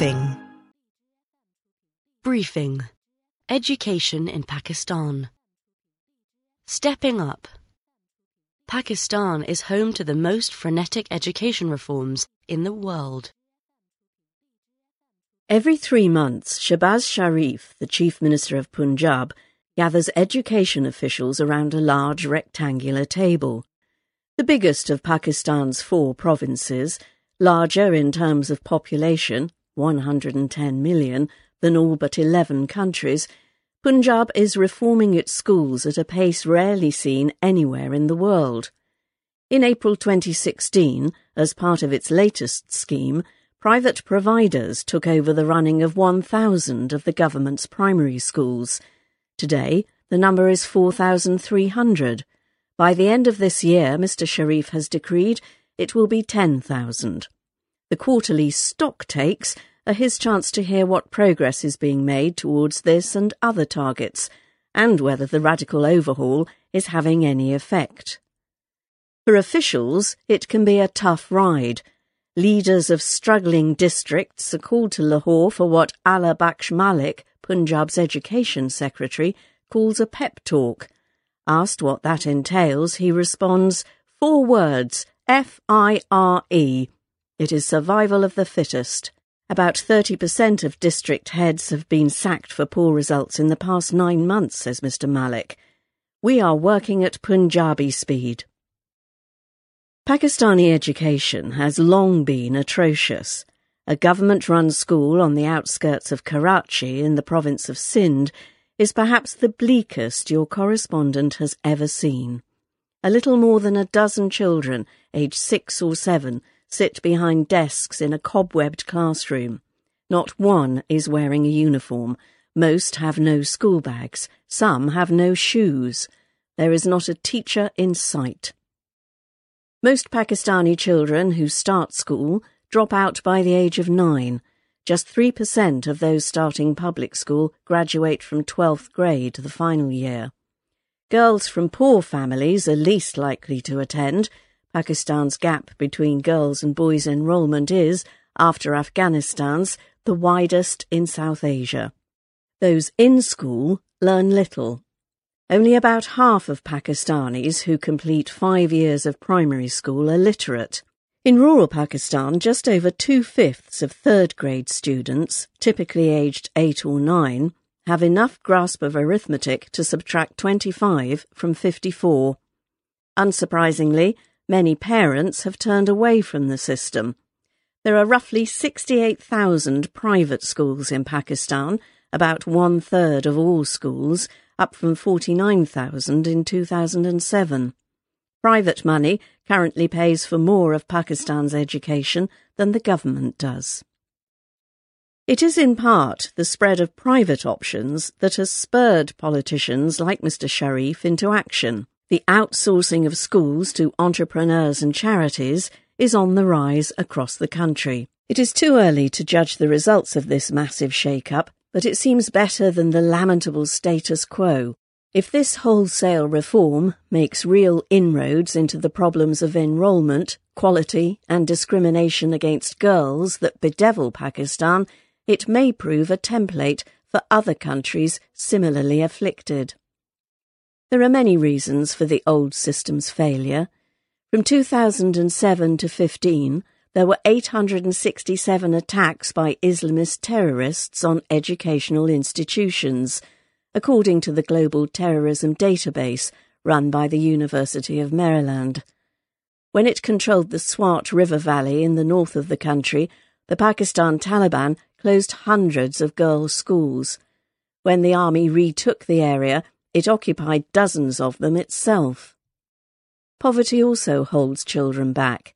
Briefing Briefing Education in Pakistan Stepping Up Pakistan is home to the most frenetic education reforms in the world. Every three months, Shehbaz Sharif, the Chief Minister of Punjab, gathers education officials around a large rectangular table. The biggest of Pakistan's four provinces, larger in terms of population, 110 million, than all but 11 countries, Punjab is reforming its schools at a pace rarely seen anywhere in the world. In April 2016, as part of its latest scheme, private providers took over the running of 1,000 of the government's primary schools. Today, the number is 4,300. By the end of this year, Mr. Sharif has decreed it will be 10,000. The quarterly stock takes are his chance to hear what progress is being made towards this and other targets, and whether the radical overhaul is having any effect. For officials, it can be a tough ride. Leaders of struggling districts are called to Lahore for what Allah Bakhsh Malik, Punjab's education secretary, calls a pep talk. Asked what that entails, he responds, four words, F-I-R-E. It is survival of the fittest. About 30% of district heads have been sacked for poor results in the past nine months, says Mr. Malik. We are working at Punjabi speed. Pakistani education has long been atrocious. A government run school on the outskirts of Karachi in the province of Sindh is perhaps the bleakest your correspondent has ever seen. A little more than a dozen children, aged six or seven, sit behind desks in a cobwebbed classroom. Not one is wearing a uniform. Most have no school bags. Some have no shoes. There is not a teacher in sight. Most Pakistani children who start school drop out by the age of nine. Just 3% of those starting public school graduate from 12th grade, the final year. Girls from poor families are least likely to attend, Pakistan's gap between girls' and boys' enrolment is, after Afghanistan's, the widest in South Asia. Those in school learn little. Only about half of Pakistanis who complete five years of primary school are literate. In rural Pakistan, just over two fifths of third grade students, typically aged eight or nine, have enough grasp of arithmetic to subtract 25 from 54. Unsurprisingly, Many parents have turned away from the system. There are roughly 68,000 private schools in Pakistan, about one third of all schools, up from 49,000 in 2007. Private money currently pays for more of Pakistan's education than the government does. It is in part the spread of private options that has spurred politicians like Mr. Sharif into action. The outsourcing of schools to entrepreneurs and charities is on the rise across the country. It is too early to judge the results of this massive shake-up, but it seems better than the lamentable status quo. If this wholesale reform makes real inroads into the problems of enrolment, quality, and discrimination against girls that bedevil Pakistan, it may prove a template for other countries similarly afflicted. There are many reasons for the old system's failure. From 2007 to 15, there were 867 attacks by Islamist terrorists on educational institutions, according to the Global Terrorism Database run by the University of Maryland. When it controlled the Swat River Valley in the north of the country, the Pakistan Taliban closed hundreds of girls' schools. When the army retook the area, it occupied dozens of them itself. Poverty also holds children back.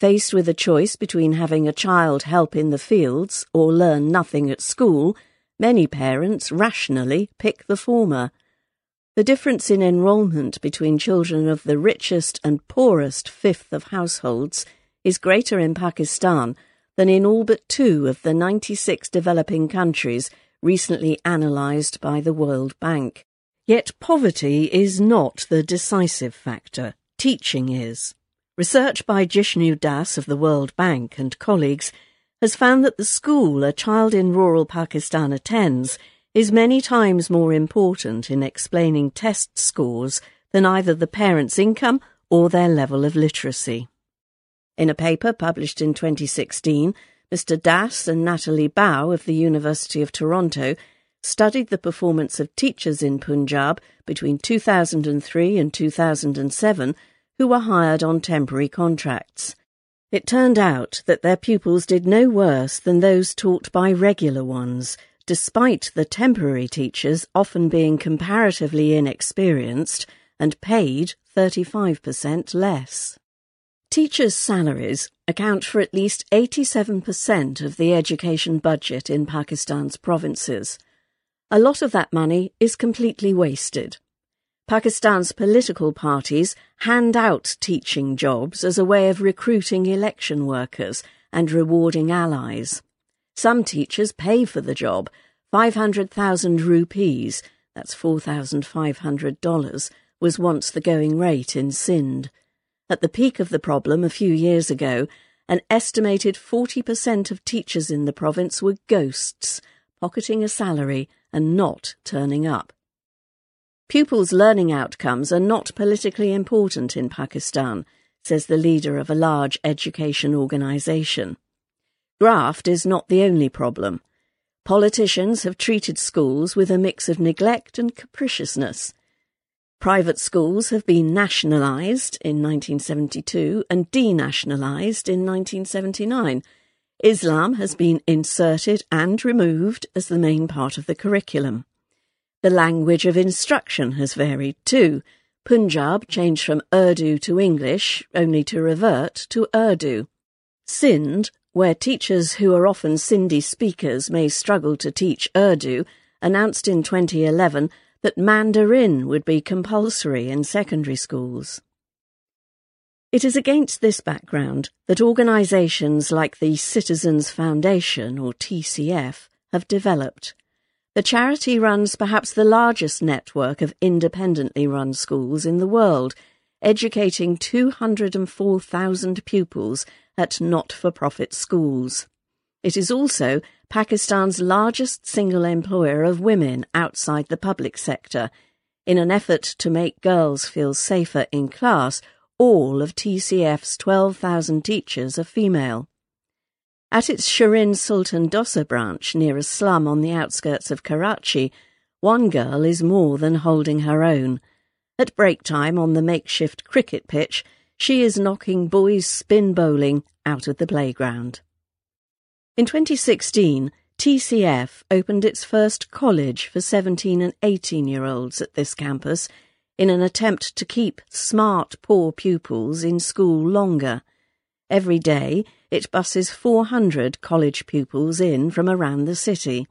Faced with a choice between having a child help in the fields or learn nothing at school, many parents rationally pick the former. The difference in enrolment between children of the richest and poorest fifth of households is greater in Pakistan than in all but two of the 96 developing countries recently analysed by the World Bank. Yet poverty is not the decisive factor. Teaching is. Research by Jishnu Das of the World Bank and colleagues has found that the school a child in rural Pakistan attends is many times more important in explaining test scores than either the parent's income or their level of literacy. In a paper published in 2016, Mr. Das and Natalie Bau of the University of Toronto studied the performance of teachers in Punjab between 2003 and 2007 who were hired on temporary contracts. It turned out that their pupils did no worse than those taught by regular ones, despite the temporary teachers often being comparatively inexperienced and paid 35% less. Teachers' salaries account for at least 87% of the education budget in Pakistan's provinces. A lot of that money is completely wasted. Pakistan's political parties hand out teaching jobs as a way of recruiting election workers and rewarding allies. Some teachers pay for the job, 500,000 rupees, that's $4,500, was once the going rate in Sindh. At the peak of the problem a few years ago, an estimated 40% of teachers in the province were ghosts, pocketing a salary and not turning up. Pupils' learning outcomes are not politically important in Pakistan, says the leader of a large education organisation. Graft is not the only problem. Politicians have treated schools with a mix of neglect and capriciousness. Private schools have been nationalised in 1972 and denationalised in 1979. Islam has been inserted and removed as the main part of the curriculum. The language of instruction has varied too. Punjab changed from Urdu to English, only to revert to Urdu. Sindh, where teachers who are often Sindhi speakers may struggle to teach Urdu, announced in 2011 that Mandarin would be compulsory in secondary schools. It is against this background that organisations like the Citizens Foundation, or TCF, have developed. The charity runs perhaps the largest network of independently run schools in the world, educating 204,000 pupils at not for profit schools. It is also Pakistan's largest single employer of women outside the public sector. In an effort to make girls feel safer in class, all of TCF's 12,000 teachers are female. At its Shirin Sultan Dossa branch near a slum on the outskirts of Karachi, one girl is more than holding her own. At break time on the makeshift cricket pitch, she is knocking boys spin bowling out of the playground. In 2016, TCF opened its first college for 17 and 18 year olds at this campus in an attempt to keep smart poor pupils in school longer. Every day, it busses 400 college pupils in from around the city.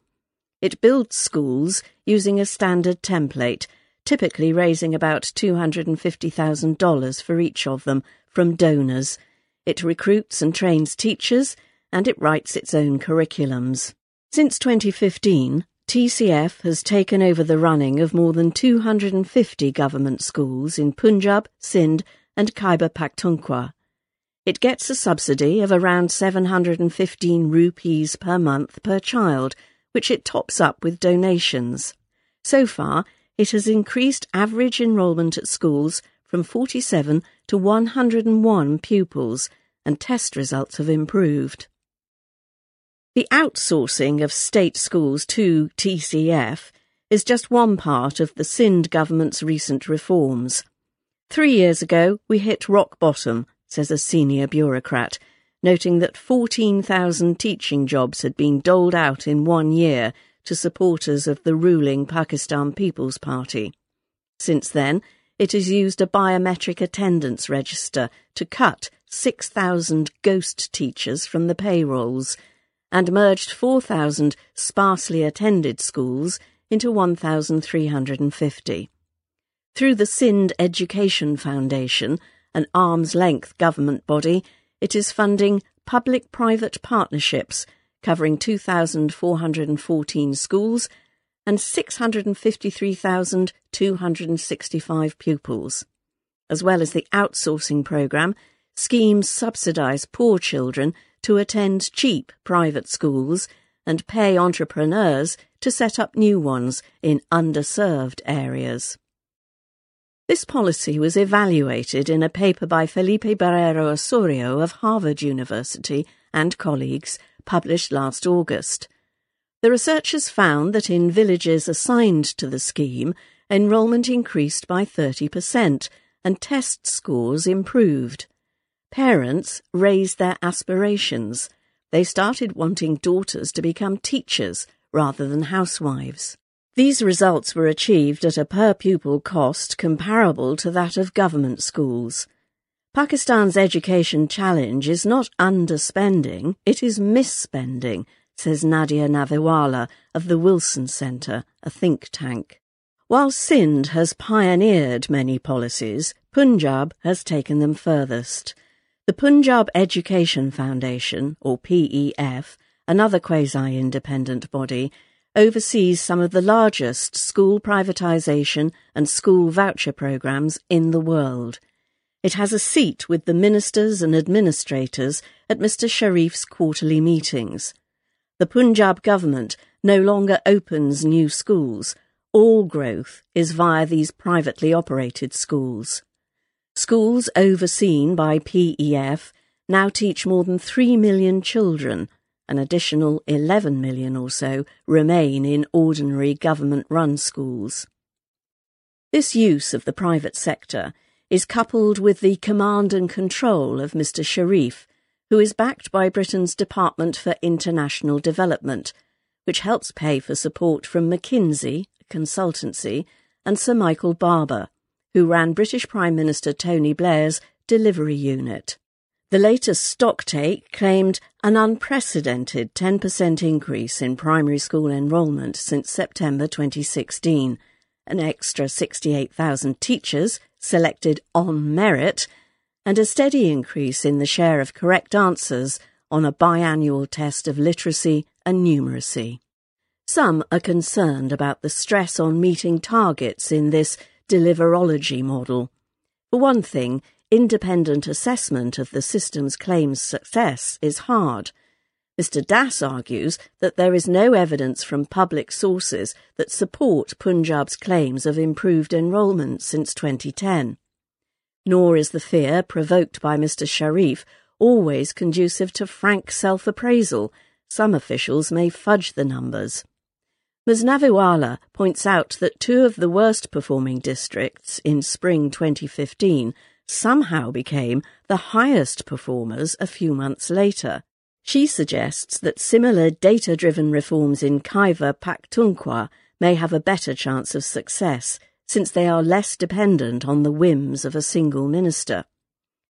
It builds schools using a standard template, typically raising about $250,000 for each of them from donors. It recruits and trains teachers, and it writes its own curriculums. Since 2015, TCF has taken over the running of more than 250 government schools in Punjab, Sindh, and Khyber Pakhtunkhwa. It gets a subsidy of around 715 rupees per month per child, which it tops up with donations. So far, it has increased average enrolment at schools from 47 to 101 pupils, and test results have improved. The outsourcing of state schools to TCF is just one part of the Sindh government's recent reforms. Three years ago, we hit rock bottom says a senior bureaucrat, noting that 14,000 teaching jobs had been doled out in one year to supporters of the ruling Pakistan People's Party. Since then, it has used a biometric attendance register to cut 6,000 ghost teachers from the payrolls and merged 4,000 sparsely attended schools into 1,350. Through the Sindh Education Foundation, an arm's length government body, it is funding public private partnerships covering 2,414 schools and 653,265 pupils. As well as the outsourcing programme, schemes subsidise poor children to attend cheap private schools and pay entrepreneurs to set up new ones in underserved areas. This policy was evaluated in a paper by Felipe Barrera Osorio of Harvard University and colleagues published last August. The researchers found that in villages assigned to the scheme, enrolment increased by 30% and test scores improved. Parents raised their aspirations. They started wanting daughters to become teachers rather than housewives. These results were achieved at a per pupil cost comparable to that of government schools. Pakistan's education challenge is not underspending, it is misspending, says Nadia Naviwala of the Wilson Centre, a think tank. While Sindh has pioneered many policies, Punjab has taken them furthest. The Punjab Education Foundation, or PEF, another quasi-independent body, oversees some of the largest school privatisation and school voucher programmes in the world. It has a seat with the ministers and administrators at Mr Sharif's quarterly meetings. The Punjab government no longer opens new schools. All growth is via these privately operated schools. Schools overseen by PEF now teach more than 3 million children an additional 11 million or so remain in ordinary government run schools. This use of the private sector is coupled with the command and control of Mr. Sharif, who is backed by Britain's Department for International Development, which helps pay for support from McKinsey, a consultancy, and Sir Michael Barber, who ran British Prime Minister Tony Blair's delivery unit. The latest stocktake claimed an unprecedented 10% increase in primary school enrolment since September 2016, an extra 68,000 teachers selected on merit, and a steady increase in the share of correct answers on a biannual test of literacy and numeracy. Some are concerned about the stress on meeting targets in this deliverology model. For one thing, independent assessment of the system's claims success is hard. Mr. Das argues that there is no evidence from public sources that support Punjab's claims of improved enrolment since 2010. Nor is the fear provoked by Mr. Sharif always conducive to frank self appraisal. Some officials may fudge the numbers. Ms. Naviwala points out that two of the worst performing districts in spring 2015 somehow became the highest performers a few months later. She suggests that similar data driven reforms in Khyber Pakhtunkhwa may have a better chance of success since they are less dependent on the whims of a single minister.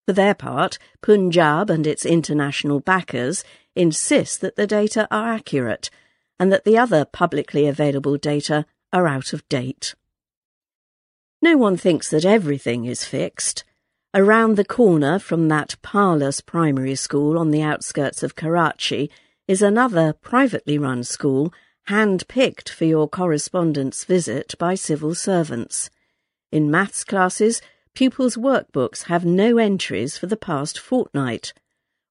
For their part, Punjab and its international backers insist that the data are accurate and that the other publicly available data are out of date. No one thinks that everything is fixed. Around the corner from that parlous primary school on the outskirts of Karachi is another privately run school hand-picked for your correspondence visit by civil servants. In maths classes, pupils' workbooks have no entries for the past fortnight.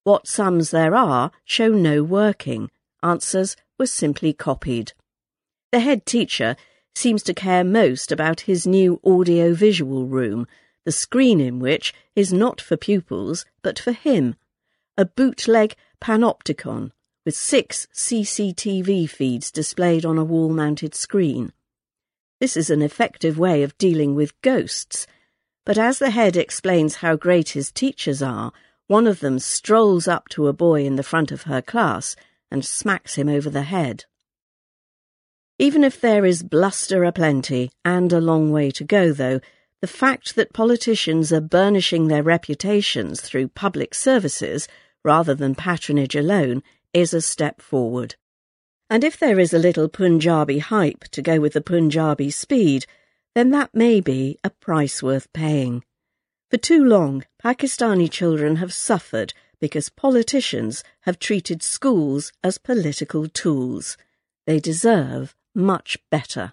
What sums there are show no working. Answers were simply copied. The head teacher seems to care most about his new audio-visual room, the screen in which is not for pupils, but for him, a bootleg panopticon with six CCTV feeds displayed on a wall-mounted screen. This is an effective way of dealing with ghosts, but as the head explains how great his teachers are, one of them strolls up to a boy in the front of her class and smacks him over the head. Even if there is bluster aplenty and a long way to go, though, the fact that politicians are burnishing their reputations through public services rather than patronage alone is a step forward. And if there is a little Punjabi hype to go with the Punjabi speed, then that may be a price worth paying. For too long, Pakistani children have suffered because politicians have treated schools as political tools. They deserve much better.